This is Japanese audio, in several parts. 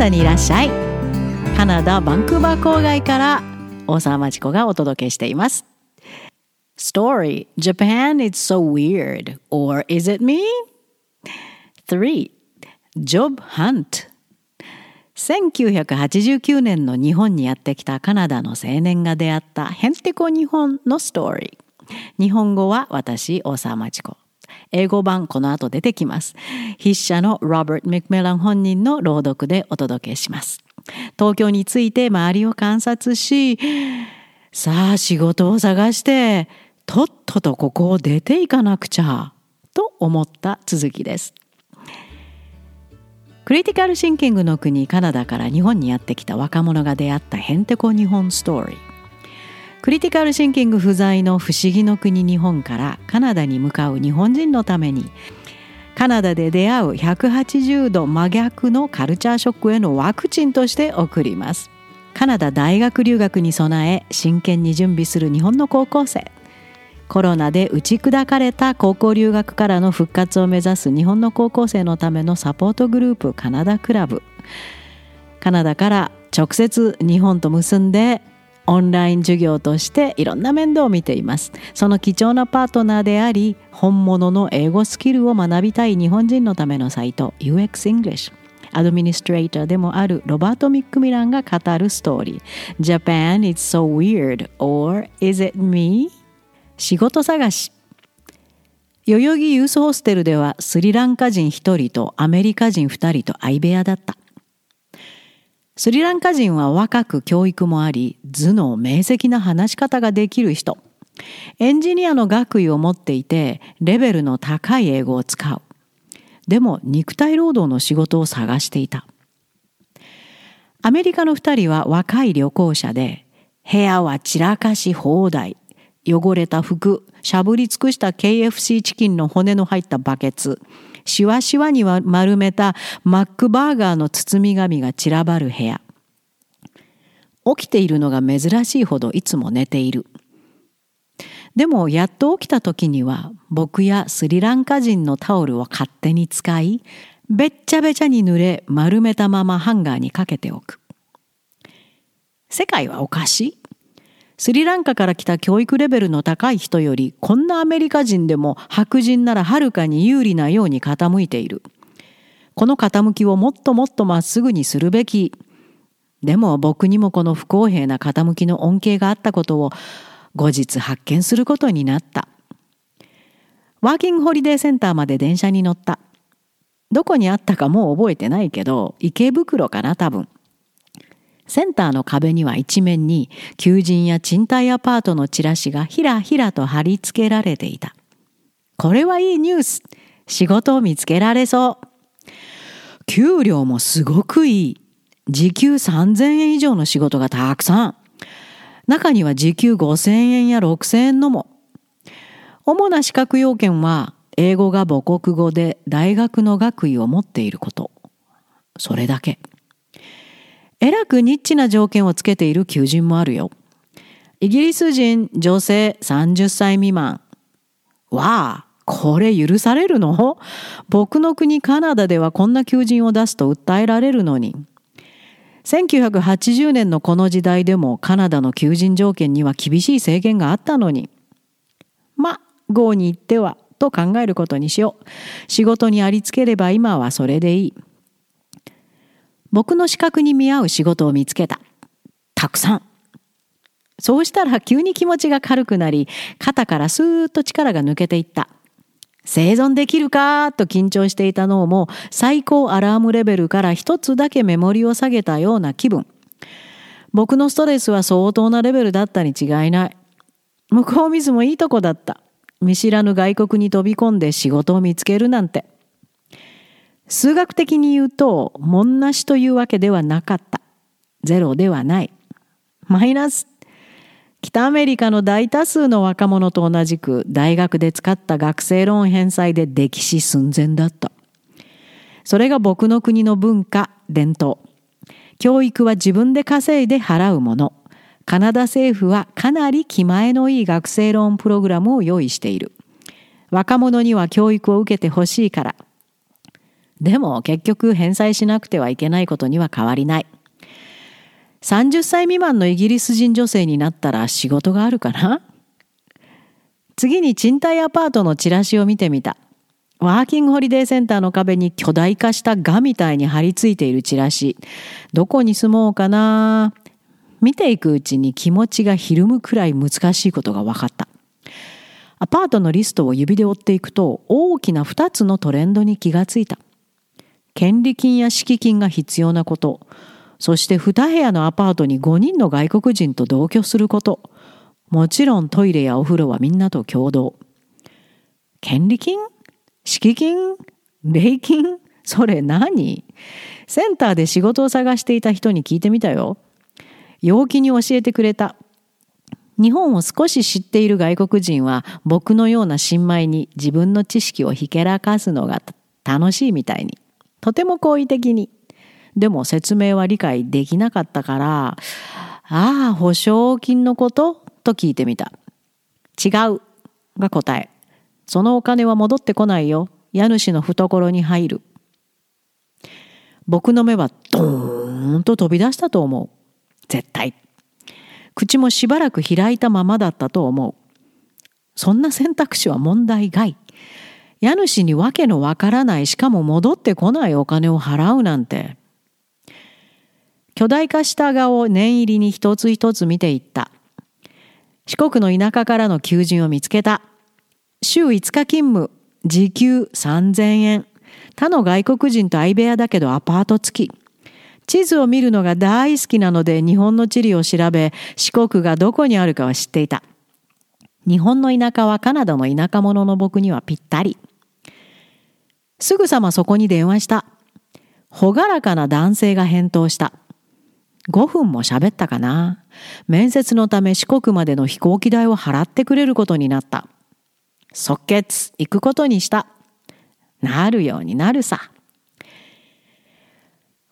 ダにいらっしゃい。カナダバンクーバー郊外から大沢町子がお届けしています。Story Japan is so weird. Or is it me? 3 Job Hunt. 1989年の日本にやってきたカナダの青年が出会ったヘンテコ日本のストーリー。日本語は私大沢町子。英語版この後出てきます。筆者のロバート・ミクメラン本人の朗読でお届けします。東京について周りを観察し、さあ仕事を探して、とっととここを出ていかなくちゃ、と思った続きです。クリティカルシンキングの国カナダから日本にやってきた若者が出会ったヘンテコ日本ストーリー。クリティカルシンキング不在の不思議の国日本からカナダに向かう日本人のためにカナダで出会う180度真逆のカルチャーショックへのワクチンとして送ります。カナダ大学留学に備え真剣に準備する日本の高校生。コロナで打ち砕かれた高校留学からの復活を目指す日本の高校生のためのサポートグループカナダクラブ。カナダから直接日本と結んでオンライン授業としていろんな面倒を見ています。その貴重なパートナーであり本物の英語スキルを学びたい日本人のためのサイト UX English アドミニストレーターでもあるロバート・ミック・ミランが語るストーリー。Japan is so weird. Or is it me? 仕事探し。代々木ユースホステルではスリランカ人1人とアメリカ人2人と相部屋だった。スリランカ人は若く教育もあり、頭脳明晰な話し方ができる人。エンジニアの学位を持っていて、レベルの高い英語を使う。でも肉体労働の仕事を探していた。アメリカの二人は若い旅行者で、部屋は散らかし放題。汚れた服、しゃぶり尽くした KFC チキンの骨の入ったバケツ。しわしわに丸めたマックバーガーの包み紙が散らばる部屋。起きているのが珍しいほどいつも寝ている。でもやっと起きた時には僕やスリランカ人のタオルを勝手に使い、べっちゃべちゃに濡れ丸めたままハンガーにかけておく。世界はおかしいスリランカから来た教育レベルの高い人よりこんなアメリカ人でも白人ならはるかに有利なように傾いている。この傾きをもっともっとまっすぐにするべき。でも僕にもこの不公平な傾きの恩恵があったことを後日発見することになった。ワーキングホリデーセンターまで電車に乗った。どこにあったかもう覚えてないけど、池袋かな多分。センターの壁には一面に求人や賃貸アパートのチラシがひらひらと貼り付けられていた。これはいいニュース。仕事を見つけられそう。給料もすごくいい。時給3000円以上の仕事がたくさん。中には時給5000円や6000円のも。主な資格要件は英語が母国語で大学の学位を持っていること。それだけ。えらくニッチな条件をつけている求人もあるよ。イギリス人女性30歳未満。わあ、これ許されるの？僕の国カナダではこんな求人を出すと訴えられるのに。1980年のこの時代でもカナダの求人条件には厳しい制限があったのに。ま、郷に行ってはと考えることにしよう。仕事にありつければ今はそれでいい。僕の資格に見合う仕事を見つけた。たくさん。そうしたら急に気持ちが軽くなり、肩からスーッと力が抜けていった。生存できるか？と緊張していた脳も最高アラームレベルから一つだけメモリを下げたような気分。僕のストレスは相当なレベルだったに違いない。向こうミスもいいとこだった。見知らぬ外国に飛び込んで仕事を見つけるなんて。数学的に言うと、もんなしというわけではなかった。ゼロではない。マイナス。北アメリカの大多数の若者と同じく大学で使った学生ローン返済で溺死寸前だった。それが僕の国の文化、伝統。教育は自分で稼いで払うもの。カナダ政府はかなり気前のいい学生ローンプログラムを用意している。若者には教育を受けてほしいから。でも結局返済しなくてはいけないことには変わりない。30歳未満のイギリス人女性になったら仕事があるかな？次に賃貸アパートのチラシを見てみた。ワーキングホリデーセンターの壁に巨大化したガみたいに貼り付いているチラシ。どこに住もうかな？見ていくうちに気持ちがひるむくらい難しいことが分かった。アパートのリストを指で追っていくと大きな2つのトレンドに気がついた。権利金や敷金が必要なこと、そして2部屋のアパートに5人の外国人と同居すること、もちろんトイレやお風呂はみんなと共同。権利金？敷金？礼金？それ何？センターで仕事を探していた人に聞いてみたよ。陽気に教えてくれた。日本を少し知っている外国人は僕のような新米に自分の知識をひけらかすのが楽しいみたいに。とても好意的に。でも説明は理解できなかったから、ああ、保証金のこと？と聞いてみた。違うが答え。そのお金は戻ってこないよ。家主の懐に入る。僕の目はドーンと飛び出したと思う。絶対。口もしばらく開いたままだったと思う。そんな選択肢は問題外。家主に訳のわからないしかも戻ってこないお金を払うなんて。巨大化した画を念入りに一つ一つ見ていった。四国の田舎からの求人を見つけた。週5日勤務、時給3000円。他の外国人と相部屋だけどアパート付き。地図を見るのが大好きなので日本の地理を調べ、四国がどこにあるかは知っていた。日本の田舎はカナダの田舎者の僕にはぴったり。すぐさまそこに電話した。ほがらかな男性が返答した。5分も喋ったかな。面接のため四国までの飛行機代を払ってくれることになった。即決、行くことにした。なるようになるさ。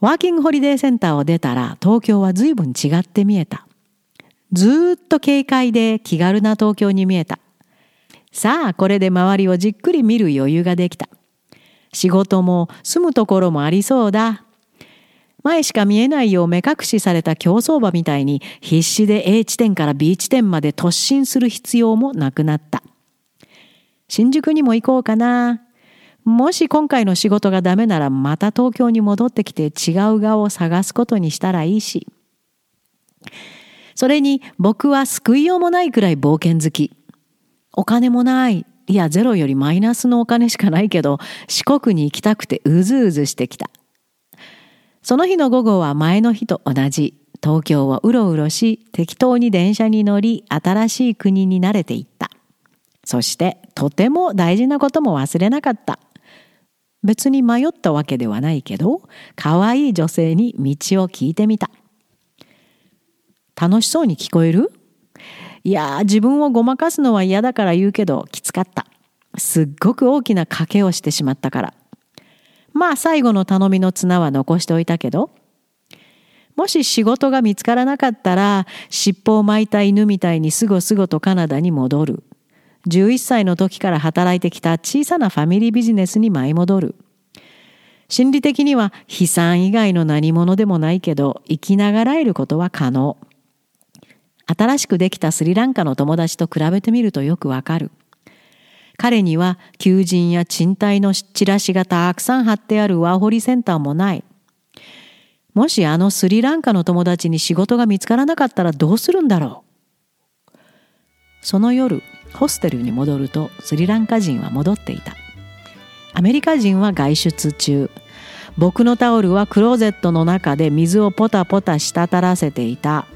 ワーキングホリデーセンターを出たら東京は随分違って見えた。ずっと軽快で気軽な東京に見えた。さあ、これで周りをじっくり見る余裕ができた。仕事も住むところもありそうだ。前しか見えないよう目隠しされた競走馬みたいに必死で A 地点から B 地点まで突進する必要もなくなった。新宿にも行こうかな。もし今回の仕事がダメならまた東京に戻ってきて違う顔を探すことにしたらいいし。それに僕は救いようもないくらい冒険好き。お金もない。いや、ゼロよりマイナスのお金しかないけど、四国に行きたくてうずうずしてきた。その日の午後は前の日と同じ。東京をうろうろし、適当に電車に乗り、新しい国に慣れていった。そして、とても大事なことも忘れなかった。別に迷ったわけではないけど、可愛い女性に道を聞いてみた。楽しそうに聞こえる？いや自分をごまかすのは嫌だから言うけどきつかった。すっごく大きな賭けをしてしまったから。まあ最後の頼みの綱は残しておいたけど、もし仕事が見つからなかったら、尻尾を巻いた犬みたいにすごすごとカナダに戻る。11歳の時から働いてきた小さなファミリービジネスに舞い戻る。心理的には悲惨以外の何者でもないけど、生きながらえることは可能。新しくできたスリランカの友達と比べてみるとよくわかる。彼には求人や賃貸のチラシがたくさん貼ってあるワーホリセンターもない。もしあのスリランカの友達に仕事が見つからなかったらどうするんだろう。その夜、ホステルに戻るとスリランカ人は戻っていた。アメリカ人は外出中。僕のタオルはクローゼットの中で水をポタポタ滴らせていた。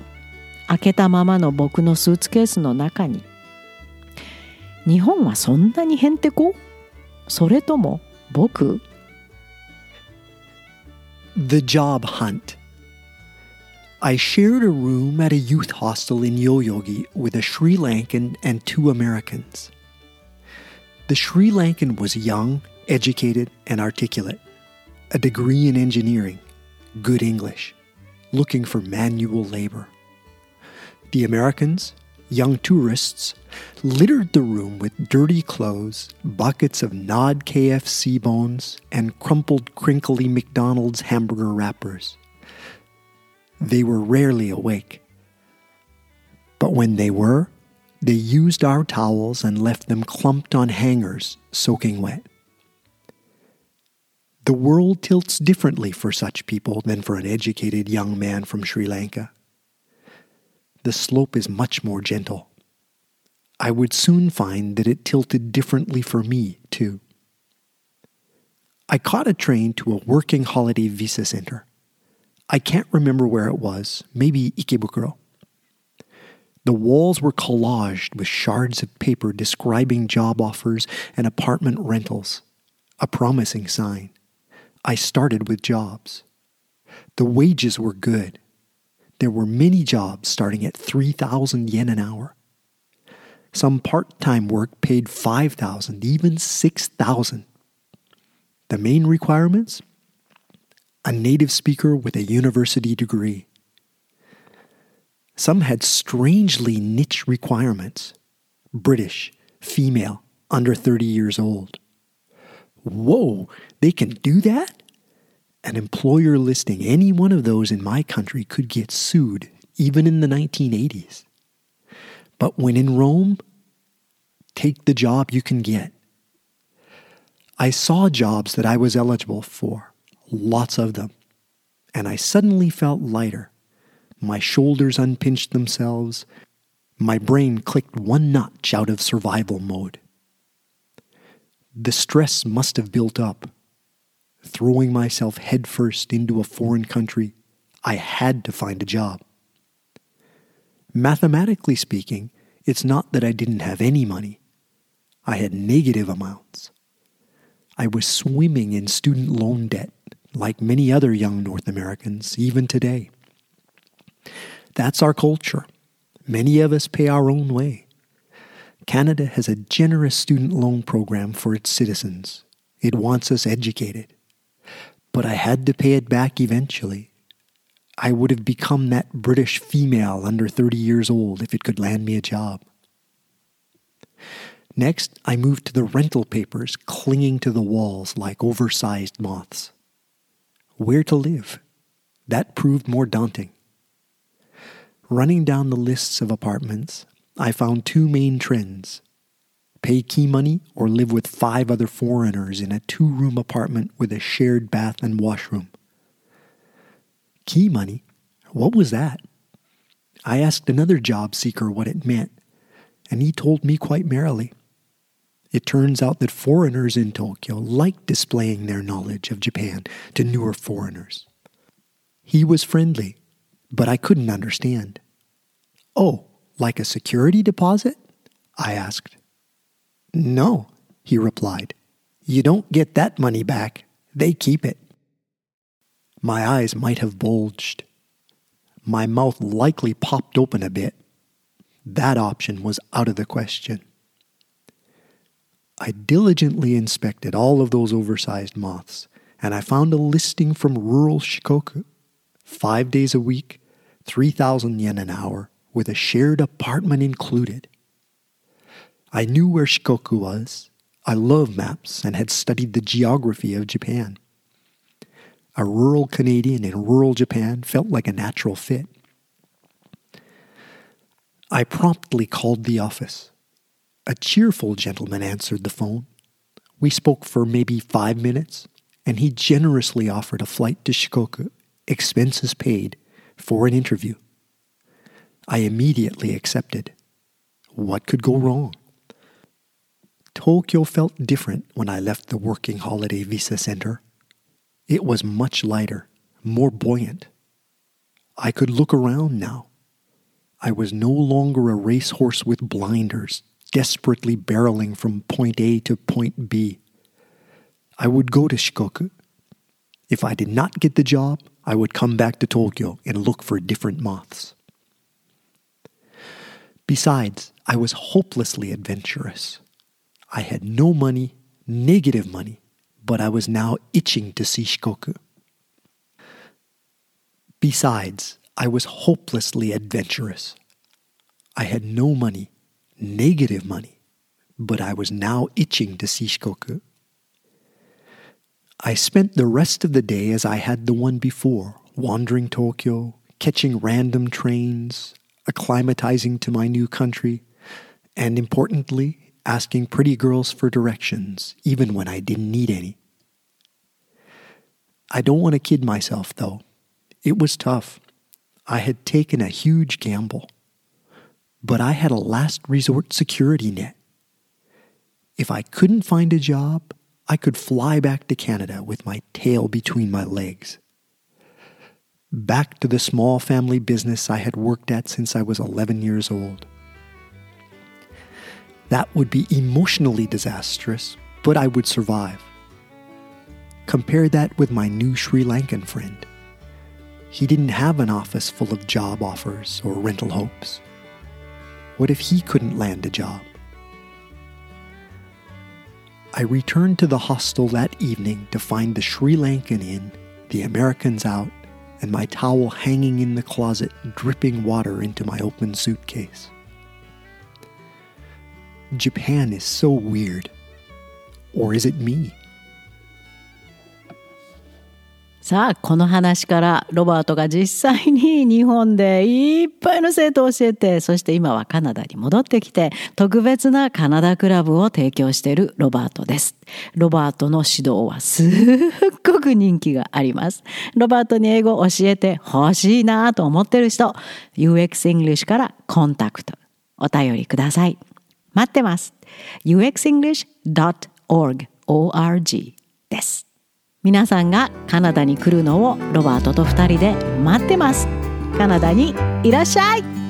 開けたままの僕のスーツケースの中に日本はそんなにへんてこそれとも僕 The Job Hunt I shared a room at a youth hostel in Yoyogi with a Sri Lankan and two Americans. The Sri Lankan was young, educated, and articulate, a degree in engineering, good English, looking for manual labor. The Americans, young tourists, littered the room with dirty clothes, buckets of gnawed KFC bones, and crumpled, crinkly McDonald's hamburger wrappers. They were rarely awake. But when they were, they used our towels and left them clumped on hangers, soaking wet. The world tilts differently for such people than for an educated young man from Sri Lanka. The slope is much more gentle. I would soon find that it tilted differently for me, too. I caught a train to a working holiday visa center. I can't remember where it was, maybe Ikebukuro. The walls were collaged with shards of paper describing job offers and apartment rentals, a promising sign. I started with jobs. The wages were good. There were many jobs starting at 3,000 yen an hour. Some part time work paid 5,000, even 6,000. The main requirements? A native speaker with a university degree. Some had strangely niche requirements British, female, under 30 years old. Whoa, they can do that? An employer listing any one of those in my country could get sued, even in the 1980s. But when in Rome, take the job you can get. I saw jobs that I was eligible for, lots of them, and I suddenly felt lighter. My shoulders unpinched themselves. My brain clicked one notch out of survival mode. The stress must have built up. Throwing myself headfirst into a foreign country, I had to find a job. Mathematically speaking, it's not that I didn't have any money. I had negative amounts. I was swimming in student loan debt, like many other young North Americans, even today. That's our culture. Many of us pay our own way. Canada has a generous student loan program for its citizens. It wants us educated. But I had to pay it back eventually. I would have become that British female under 30 years old if it could land me a job. Next, I moved to the rental papers clinging to the walls like oversized moths. Where to live? That proved more daunting. Running down the lists of apartments, I found two main trends pay key money or live with five other foreigners in a two room apartment with a shared bath and washroom. Key money? What was that? I asked another job seeker what it meant, and he told me quite merrily. It turns out that foreigners in Tokyo like displaying their knowledge of Japan to newer foreigners. He was friendly, but I couldn't understand. Oh, like a security deposit? I asked. No, he replied. You don't get that money back, they keep it. My eyes might have bulged. My mouth likely popped open a bit. That option was out of the question. I diligently inspected all of those oversized moths, and I found a listing from rural Shikoku. Five days a week, 3,000 yen an hour, with a shared apartment included. I knew where Shikoku was. I love maps and had studied the geography of Japan. A rural Canadian in rural Japan felt like a natural fit. I promptly called the office. A cheerful gentleman answered the phone. We spoke for maybe five minutes, and he generously offered a flight to Shikoku, expenses paid, for an interview. I immediately accepted. What could go wrong? Tokyo felt different when I left the working holiday visa center. It was much lighter, more buoyant. I could look around now. I was no longer a racehorse with blinders, desperately barreling from point A to point B. I would go to Shikoku. If I did not get the job, I would come back to Tokyo and look for different moths. Besides, I was hopelessly adventurous. I had no money, negative money, but I was now itching to see Shikoku. Besides, I was hopelessly adventurous. I had no money, negative money, but I was now itching to see Shikoku. I spent the rest of the day as I had the one before, wandering Tokyo, catching random trains, acclimatizing to my new country, and importantly, asking pretty girls for directions, even when I didn't need any. I don't want to kid myself, though. It was tough. I had taken a huge gamble. But I had a last resort security net. If I couldn't find a job, I could fly back to Canada with my tail between my legs. Back to the small family business I had worked at since I was 11 years old. That would be emotionally disastrous, but I would survive. Compare that with my new Sri Lankan friend. He didn't have an office full of job offers or rental hopes. What if he couldn't land a job? I returned to the hostel that evening to find the Sri Lankan in, the Americans out, and my towel hanging in the closet, dripping water into my open suitcase. Japan is so weird. Or is it me? さあこの話からロバートが実際に日本でいっぱいの生徒を教えてそして今はカナダに戻ってきて特別なカナダクラブを提供しているロバートですロバートの指導はすっごく人気がありますロバートに英語を教えてほしいなと思ってる人 UX English からコンタクトお便りください待ってます。Uxenglish.org org です。皆さんがカナダに来るのをロバートと2人で待ってます。カナダにいらっしゃい。